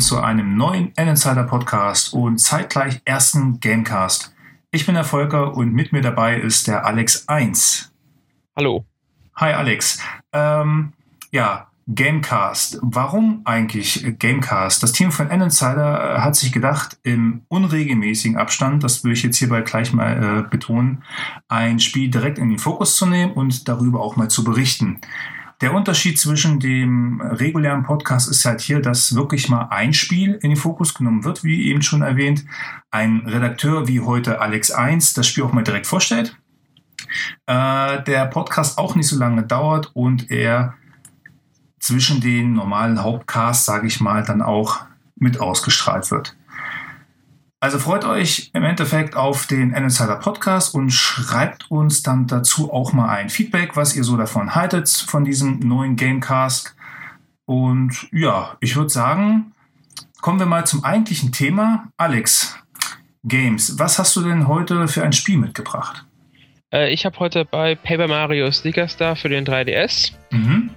willkommen zu einem neuen N-Insider Podcast und zeitgleich ersten Gamecast. Ich bin der Volker und mit mir dabei ist der Alex 1. Hallo. Hi Alex. Ähm, ja, Gamecast. Warum eigentlich Gamecast? Das Team von N-Insider äh, hat sich gedacht, im unregelmäßigen Abstand, das will ich jetzt hierbei gleich mal äh, betonen, ein Spiel direkt in den Fokus zu nehmen und darüber auch mal zu berichten. Der Unterschied zwischen dem regulären Podcast ist halt hier, dass wirklich mal ein Spiel in den Fokus genommen wird, wie eben schon erwähnt. Ein Redakteur wie heute Alex 1 das Spiel auch mal direkt vorstellt. Äh, der Podcast auch nicht so lange dauert und er zwischen den normalen Hauptcasts, sage ich mal, dann auch mit ausgestrahlt wird. Also freut euch im Endeffekt auf den Insider Podcast und schreibt uns dann dazu auch mal ein Feedback, was ihr so davon haltet, von diesem neuen Gamecast. Und ja, ich würde sagen, kommen wir mal zum eigentlichen Thema. Alex, Games, was hast du denn heute für ein Spiel mitgebracht? Äh, ich habe heute bei Paper Mario Sticker Star für den 3DS. Mhm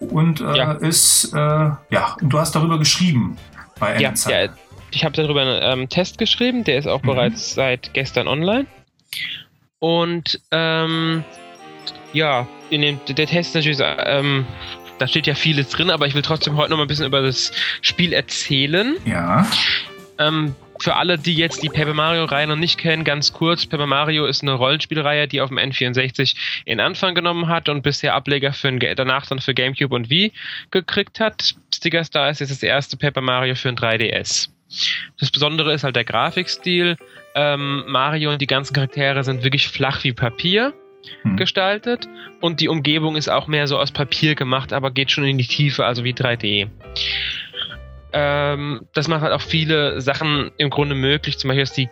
und äh, ja. ist, äh, ja, und du hast darüber geschrieben bei ja, ja, ich habe darüber einen ähm, Test geschrieben, der ist auch mhm. bereits seit gestern online. Und ähm, ja, in dem, der Test natürlich, ähm, da steht ja vieles drin, aber ich will trotzdem heute noch mal ein bisschen über das Spiel erzählen. Ja. Ähm, für alle, die jetzt die Paper Mario-Reihe noch nicht kennen, ganz kurz, Paper Mario ist eine Rollenspielreihe, die auf dem N64 in Anfang genommen hat und bisher Ableger für ein, danach dann für GameCube und Wii gekriegt hat. Sticker Star ist jetzt das erste Paper Mario für ein 3DS. Das Besondere ist halt der Grafikstil. Ähm, Mario und die ganzen Charaktere sind wirklich flach wie Papier hm. gestaltet und die Umgebung ist auch mehr so aus Papier gemacht, aber geht schon in die Tiefe, also wie 3D. Ähm, das macht halt auch viele Sachen im Grunde möglich, zum Beispiel, dass die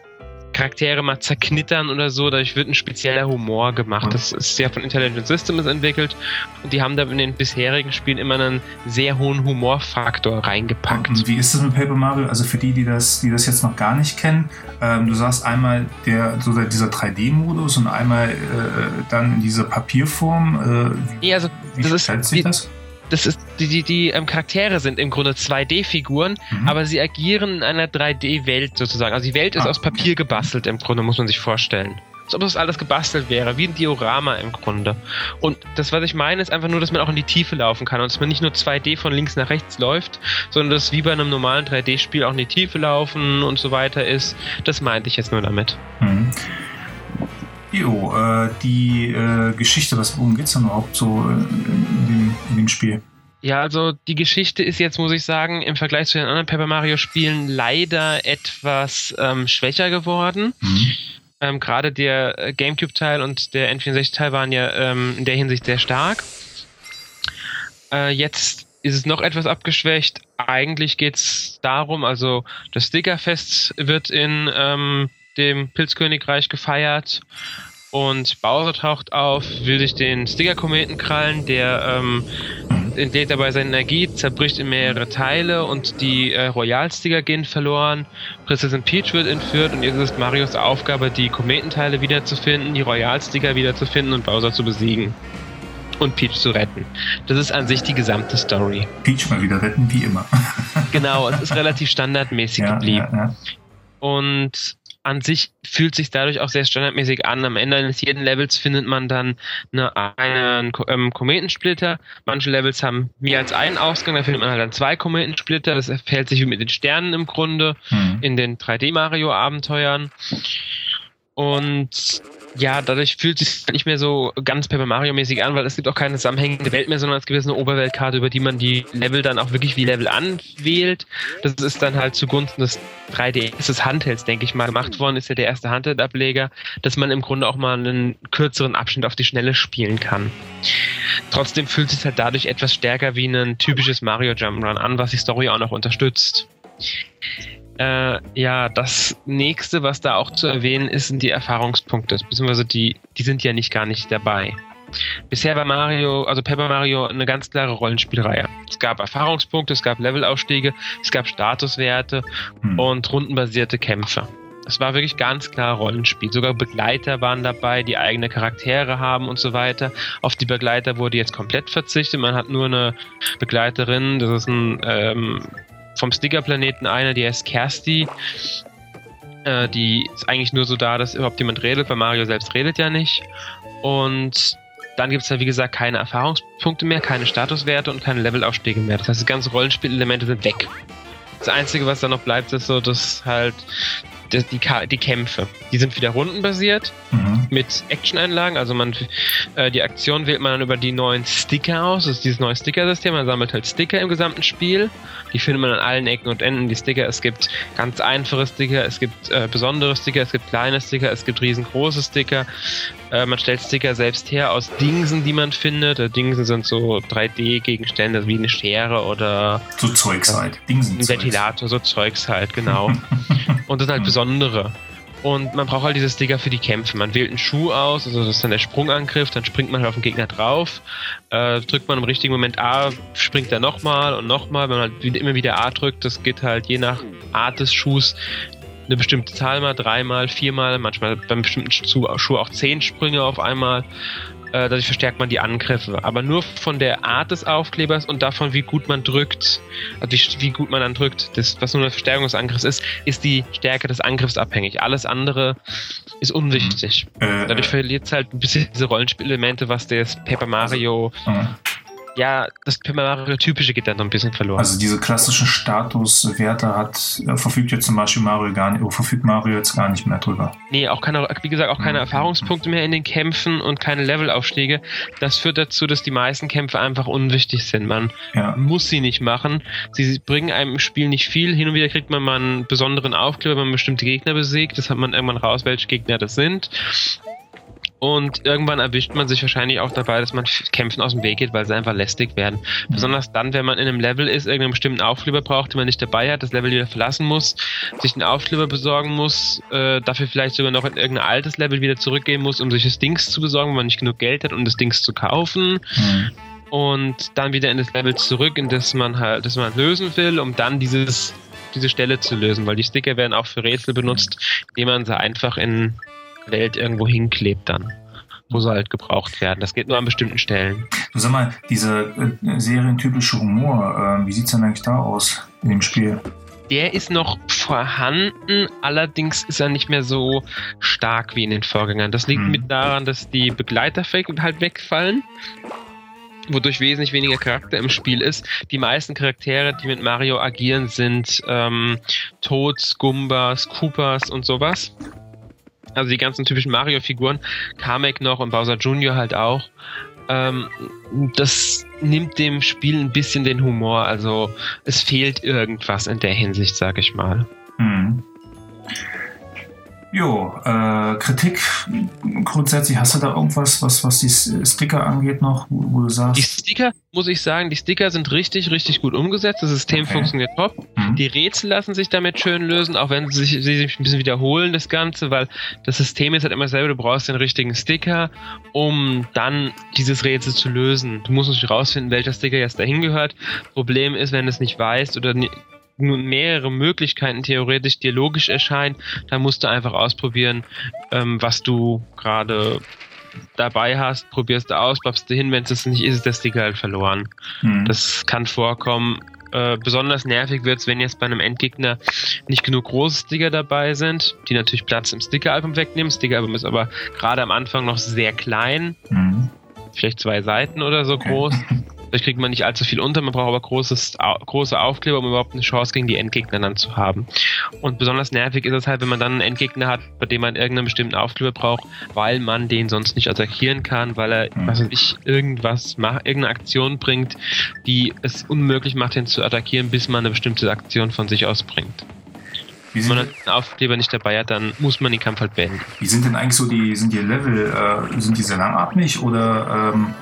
Charaktere mal zerknittern oder so. Dadurch wird ein spezieller Humor gemacht. Das ist ja von Intelligent Systems entwickelt und die haben da in den bisherigen Spielen immer einen sehr hohen Humorfaktor reingepackt. Und wie ist das mit Paper Mario? Also für die, die das, die das jetzt noch gar nicht kennen, ähm, du sagst einmal der, so dieser 3D-Modus und einmal äh, dann in dieser Papierform. Äh, wie, ja, also, wie das ist, sich das? Das ist, die, die, die ähm, Charaktere sind im Grunde 2D-Figuren, mhm. aber sie agieren in einer 3D-Welt sozusagen. Also die Welt ist ah, aus Papier gebastelt im Grunde, muss man sich vorstellen. Als ob das alles gebastelt wäre, wie ein Diorama im Grunde. Und das, was ich meine, ist einfach nur, dass man auch in die Tiefe laufen kann und dass man nicht nur 2D von links nach rechts läuft, sondern dass wie bei einem normalen 3D-Spiel auch in die Tiefe laufen und so weiter ist. Das meinte ich jetzt nur damit. Mhm. Jo, äh, die äh, Geschichte, was worum geht es denn überhaupt so in, dem, Spiel? Ja, also die Geschichte ist jetzt, muss ich sagen, im Vergleich zu den anderen Paper Mario Spielen leider etwas ähm, schwächer geworden. Mhm. Ähm, Gerade der äh, GameCube-Teil und der N64-Teil waren ja ähm, in der Hinsicht sehr stark. Äh, jetzt ist es noch etwas abgeschwächt. Eigentlich geht es darum, also das Stickerfest wird in ähm, dem Pilzkönigreich gefeiert. Und Bowser taucht auf, will sich den Sticker-Kometen krallen, der ähm, entlädt dabei seine Energie, zerbricht in mehrere Teile und die äh, Royal-Sticker gehen verloren. Prinzessin Peach wird entführt und jetzt ist Marios Aufgabe, die Kometenteile wiederzufinden, die Royal-Sticker wiederzufinden und Bowser zu besiegen. Und Peach zu retten. Das ist an sich die gesamte Story. Peach mal wieder retten, wie immer. genau, es ist relativ standardmäßig ja, geblieben. Ja, ja. Und an sich fühlt sich dadurch auch sehr standardmäßig an. Am Ende eines jeden Levels findet man dann eine, einen ähm, Kometensplitter. Manche Levels haben mehr als einen Ausgang, da findet man halt dann zwei Kometensplitter. Das verhält sich wie mit den Sternen im Grunde mhm. in den 3D-Mario-Abenteuern. Und ja, dadurch fühlt es sich nicht mehr so ganz Paper Mario-mäßig an, weil es gibt auch keine zusammenhängende Welt mehr, sondern es gibt eine Oberweltkarte, über die man die Level dann auch wirklich wie Level anwählt. Das ist dann halt zugunsten des 3DS des Handhelds, denke ich mal, gemacht worden, ist ja der erste Handheld-Ableger, dass man im Grunde auch mal einen kürzeren Abschnitt auf die Schnelle spielen kann. Trotzdem fühlt es sich halt dadurch etwas stärker wie ein typisches Mario Jump'n'Run an, was die Story auch noch unterstützt. Äh, ja, das nächste, was da auch zu erwähnen ist, sind die Erfahrungspunkte, beziehungsweise die, die sind ja nicht gar nicht dabei. Bisher war Mario, also Paper Mario, eine ganz klare Rollenspielreihe. Es gab Erfahrungspunkte, es gab Levelausstiege, es gab Statuswerte hm. und rundenbasierte Kämpfe. Es war wirklich ganz klar Rollenspiel. Sogar Begleiter waren dabei, die eigene Charaktere haben und so weiter. Auf die Begleiter wurde jetzt komplett verzichtet. Man hat nur eine Begleiterin, das ist ein ähm, vom Sticker-Planeten eine, die heißt Kersti. Äh, die ist eigentlich nur so da, dass überhaupt jemand redet, weil Mario selbst redet ja nicht. Und dann gibt es da, wie gesagt, keine Erfahrungspunkte mehr, keine Statuswerte und keine Levelaufstiege mehr. Das heißt, die ganzen Rollenspielelemente sind weg. Das Einzige, was da noch bleibt, ist so, dass halt die, die, die Kämpfe. Die sind wieder rundenbasiert mhm. mit Action-Einlagen. Also man äh, die Aktion wählt man dann über die neuen Sticker aus. Das ist dieses neue Sticker-System. Man sammelt halt Sticker im gesamten Spiel. Die findet man an allen Ecken und Enden. Die Sticker. Es gibt ganz einfache Sticker, es gibt äh, besondere Sticker, es gibt kleine Sticker, es gibt riesengroße Sticker. Äh, man stellt Sticker selbst her aus Dingsen, die man findet. Äh, Dingsen sind so 3D-Gegenstände wie eine Schere oder so Zeugs halt. Dingsen ein Ventilator, so Zeugs halt, genau. und das sind halt besondere. Und man braucht halt diese Sticker für die Kämpfe. Man wählt einen Schuh aus, also das ist dann der Sprungangriff, dann springt man halt auf den Gegner drauf. Äh, drückt man im richtigen Moment A, springt er nochmal und nochmal. Wenn man halt immer wieder A drückt, das geht halt je nach Art des Schuhs eine bestimmte Zahl mal, dreimal, viermal, manchmal beim bestimmten Schuh auch zehn Sprünge auf einmal. Äh, dadurch verstärkt man die Angriffe. Aber nur von der Art des Aufklebers und davon, wie gut man drückt, also wie, wie gut man dann drückt, das, was nur eine Verstärkung des Angriffs ist, ist die Stärke des Angriffs abhängig. Alles andere ist unwichtig. Mhm. Äh, Dadurch verliert es halt ein bisschen diese Rollenspielelemente, was das Paper Mario mhm ja, das typische geht dann noch ein bisschen verloren. Also diese klassischen Statuswerte hat, äh, verfügt jetzt zum Beispiel Mario gar nicht, verfügt Mario jetzt gar nicht mehr drüber. Nee, auch keine, wie gesagt, auch keine mhm. Erfahrungspunkte mehr in den Kämpfen und keine Levelaufstiege. Das führt dazu, dass die meisten Kämpfe einfach unwichtig sind. Man ja. muss sie nicht machen. Sie bringen einem im Spiel nicht viel. Hin und wieder kriegt man mal einen besonderen Aufkleber, wenn man bestimmte Gegner besiegt. Das hat man irgendwann raus, welche Gegner das sind. Und irgendwann erwischt man sich wahrscheinlich auch dabei, dass man Kämpfen aus dem Weg geht, weil sie einfach lästig werden. Mhm. Besonders dann, wenn man in einem Level ist, irgendeinen bestimmten Aufkleber braucht, den man nicht dabei hat, das Level wieder verlassen muss, sich einen Aufkleber besorgen muss, äh, dafür vielleicht sogar noch in irgendein altes Level wieder zurückgehen muss, um sich das Dings zu besorgen, wenn man nicht genug Geld hat, um das Dings zu kaufen. Mhm. Und dann wieder in das Level zurück, in das man halt, das man lösen will, um dann dieses diese Stelle zu lösen, weil die Sticker werden auch für Rätsel benutzt, indem man sie einfach in Welt irgendwo hinklebt dann. Wo sie halt gebraucht werden. Das geht nur an bestimmten Stellen. Du sag mal, dieser äh, serientypische Humor, äh, wie sieht es denn eigentlich da aus in dem Spiel? Der ist noch vorhanden, allerdings ist er nicht mehr so stark wie in den Vorgängern. Das liegt hm. mit daran, dass die Begleiter halt wegfallen wodurch wesentlich weniger Charakter im Spiel ist. Die meisten Charaktere, die mit Mario agieren, sind ähm, Toads, Gumbas, Koopas und sowas. Also die ganzen typischen Mario-Figuren, Kamek noch und Bowser Jr. halt auch. Ähm, das nimmt dem Spiel ein bisschen den Humor. Also es fehlt irgendwas in der Hinsicht, sag ich mal. Mhm. Jo, äh, Kritik grundsätzlich, hast du da irgendwas, was, was die Sticker angeht noch, wo, wo, du sagst? Die Sticker, muss ich sagen, die Sticker sind richtig, richtig gut umgesetzt. Das System okay. funktioniert top. Mhm. Die Rätsel lassen sich damit schön lösen, auch wenn sie sich, sie sich ein bisschen wiederholen, das Ganze, weil das System ist halt immer selber, du brauchst den richtigen Sticker, um dann dieses Rätsel zu lösen. Du musst natürlich rausfinden, welcher Sticker jetzt dahin gehört. Problem ist, wenn du es nicht weißt oder nun mehrere Möglichkeiten theoretisch dir logisch erscheinen, dann musst du einfach ausprobieren, ähm, was du gerade dabei hast, probierst du aus, babst du hin, wenn es nicht ist, ist der Sticker halt verloren. Mhm. Das kann vorkommen. Äh, besonders nervig wird es, wenn jetzt bei einem Endgegner nicht genug große Sticker dabei sind, die natürlich Platz im Stickeralbum wegnehmen. Stickeralbum ist aber gerade am Anfang noch sehr klein. Mhm. Vielleicht zwei Seiten oder so groß. Vielleicht kriegt man nicht allzu viel unter, man braucht aber großes, große Aufkleber, um überhaupt eine Chance gegen die Endgegner dann zu haben. Und besonders nervig ist es halt, wenn man dann einen Endgegner hat, bei dem man irgendeinen bestimmten Aufkleber braucht, weil man den sonst nicht attackieren kann, weil er, mhm. was weiß ich, irgendwas macht, irgendeine Aktion bringt, die es unmöglich macht, ihn zu attackieren, bis man eine bestimmte Aktion von sich aus bringt. Wenn man einen Aufkleber nicht dabei hat, dann muss man den Kampf halt beenden. Wie sind denn eigentlich so die, sind die Level, äh, sind die sehr langatmig oder ähm,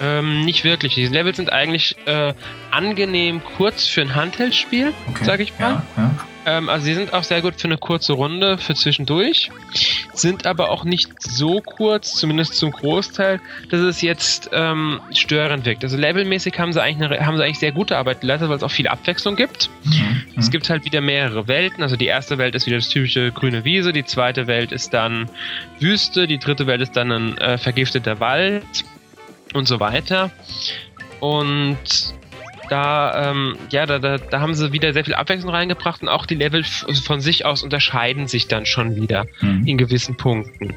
ähm, nicht wirklich. Die Levels sind eigentlich äh, angenehm kurz für ein Handheld-Spiel, okay. sag ich mal. Ja, ja. Ähm, also sie sind auch sehr gut für eine kurze Runde, für zwischendurch. Sind aber auch nicht so kurz, zumindest zum Großteil, dass es jetzt ähm, störend wirkt. Also levelmäßig haben sie eigentlich, eine, haben sie eigentlich sehr gute Arbeit geleistet, weil es auch viel Abwechslung gibt. Mhm. Es gibt halt wieder mehrere Welten. Also die erste Welt ist wieder das typische grüne Wiese, die zweite Welt ist dann Wüste, die dritte Welt ist dann ein äh, vergifteter Wald und so weiter. Und da, ähm, ja, da, da, da haben sie wieder sehr viel Abwechslung reingebracht und auch die Level von sich aus unterscheiden sich dann schon wieder mhm. in gewissen Punkten.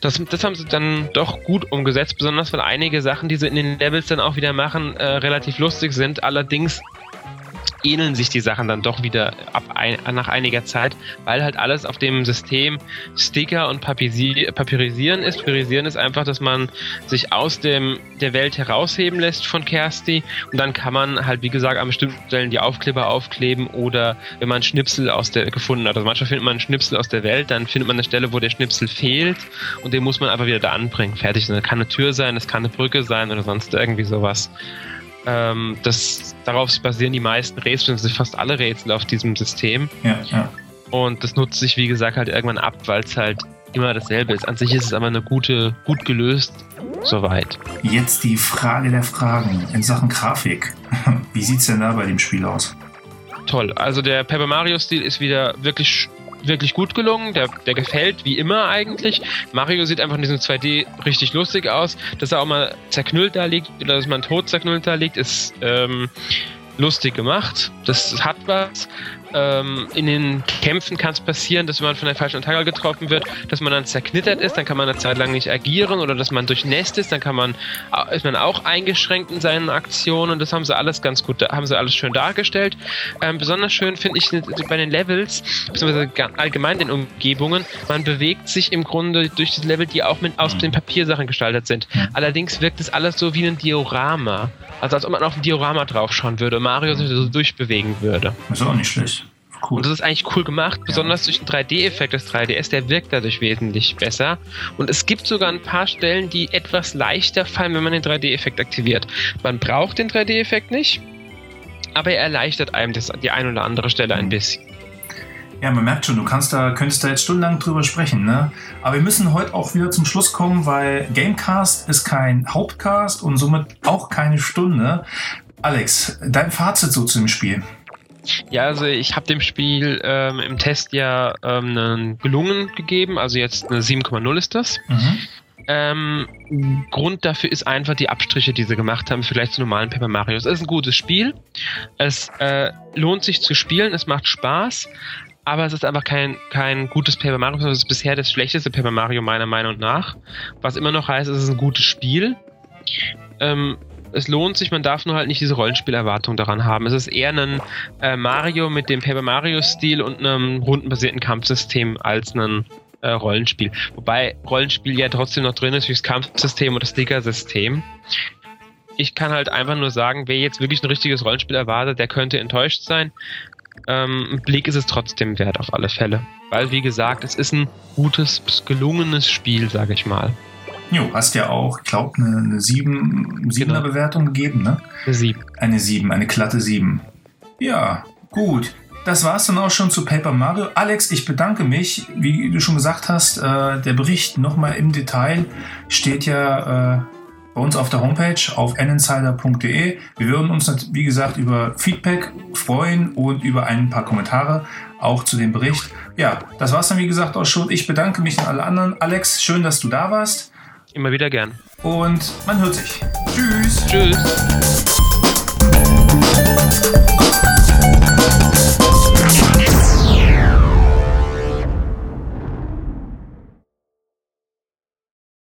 Das, das haben sie dann doch gut umgesetzt, besonders weil einige Sachen, die sie in den Levels dann auch wieder machen, äh, relativ lustig sind. Allerdings ähneln sich die Sachen dann doch wieder ab ein, nach einiger Zeit, weil halt alles auf dem System Sticker und Papisi Papyrisieren ist. Papyrisieren ist einfach, dass man sich aus dem, der Welt herausheben lässt von Kersti und dann kann man halt, wie gesagt, an bestimmten Stellen die Aufkleber aufkleben oder wenn man Schnipsel aus der gefunden hat. Also manchmal findet man einen Schnipsel aus der Welt, dann findet man eine Stelle, wo der Schnipsel fehlt und den muss man einfach wieder da anbringen. Fertig. Das kann eine Tür sein, das kann eine Brücke sein oder sonst irgendwie sowas. Ähm, das, darauf basieren die meisten Rätsel, sind fast alle Rätsel auf diesem System. Ja, ja. Und das nutzt sich, wie gesagt, halt irgendwann ab, weil es halt immer dasselbe ist. An sich ist es aber eine gute, gut gelöst, soweit. Jetzt die Frage der Fragen in Sachen Grafik. Wie sieht es denn da bei dem Spiel aus? Toll. Also der Paper Mario-Stil ist wieder wirklich wirklich gut gelungen. Der, der gefällt wie immer eigentlich. Mario sieht einfach in diesem 2D richtig lustig aus. Dass er auch mal zerknüllt da liegt oder dass man tot zerknüllt da liegt, ist ähm, lustig gemacht. Das hat was. Ähm, in den Kämpfen kann es passieren, dass man von der falschen Attacke getroffen wird, dass man dann zerknittert ist, dann kann man eine Zeit lang nicht agieren oder dass man durchnässt ist, dann kann man, ist man auch eingeschränkt in seinen Aktionen. Das haben sie alles ganz gut, haben sie alles schön dargestellt. Ähm, besonders schön finde ich bei den Levels, beziehungsweise allgemein den Umgebungen, man bewegt sich im Grunde durch die Level, die auch mit, aus mhm. den Papiersachen gestaltet sind. Allerdings wirkt es alles so wie ein Diorama. Also als ob man auf ein Diorama draufschauen würde und Mario sich so durchbewegen würde. ist auch nicht schlecht. Cool. Und das ist eigentlich cool gemacht, besonders durch den 3D-Effekt des 3DS, der wirkt dadurch wesentlich besser. Und es gibt sogar ein paar Stellen, die etwas leichter fallen, wenn man den 3D-Effekt aktiviert. Man braucht den 3D-Effekt nicht, aber er erleichtert einem das, die ein oder andere Stelle ein bisschen. Ja, man merkt schon, du kannst da, könntest da jetzt stundenlang drüber sprechen, ne? Aber wir müssen heute auch wieder zum Schluss kommen, weil Gamecast ist kein Hauptcast und somit auch keine Stunde. Alex, dein Fazit so zu dem Spiel? Ja, also ich habe dem Spiel ähm, im Test ja ähm, einen gelungen gegeben, also jetzt eine 7,0 ist das. Mhm. Ähm, Grund dafür ist einfach die Abstriche, die sie gemacht haben, vielleicht zu normalen Paper Mario. Es ist ein gutes Spiel. Es äh, lohnt sich zu spielen, es macht Spaß, aber es ist einfach kein, kein gutes Paper Mario, sondern es ist bisher das schlechteste Paper Mario meiner Meinung nach. Was immer noch heißt, es ist ein gutes Spiel. Ähm, es lohnt sich, man darf nur halt nicht diese Rollenspielerwartung daran haben. Es ist eher ein äh, Mario mit dem Paper Mario-Stil und einem rundenbasierten Kampfsystem als ein äh, Rollenspiel. Wobei Rollenspiel ja trotzdem noch drin ist, wie das Kampfsystem oder das Sticker-System. Ich kann halt einfach nur sagen, wer jetzt wirklich ein richtiges Rollenspiel erwartet, der könnte enttäuscht sein. Ähm, Blick ist es trotzdem wert, auf alle Fälle. Weil, wie gesagt, es ist ein gutes, gelungenes Spiel, sage ich mal. Jo, hast ja auch, ich glaube, eine, eine 7, 7er genau. Bewertung gegeben, ne? Eine 7. Eine 7, eine glatte 7. Ja, gut. Das war es dann auch schon zu Paper Mario. Alex, ich bedanke mich. Wie du schon gesagt hast, äh, der Bericht nochmal im Detail steht ja äh, bei uns auf der Homepage auf ninsider.de. Wir würden uns, wie gesagt, über Feedback freuen und über ein paar Kommentare auch zu dem Bericht. Ja, das war es dann, wie gesagt, auch schon. Ich bedanke mich an alle anderen. Alex, schön, dass du da warst. Immer wieder gern. Und man hört sich. Tschüss. Tschüss.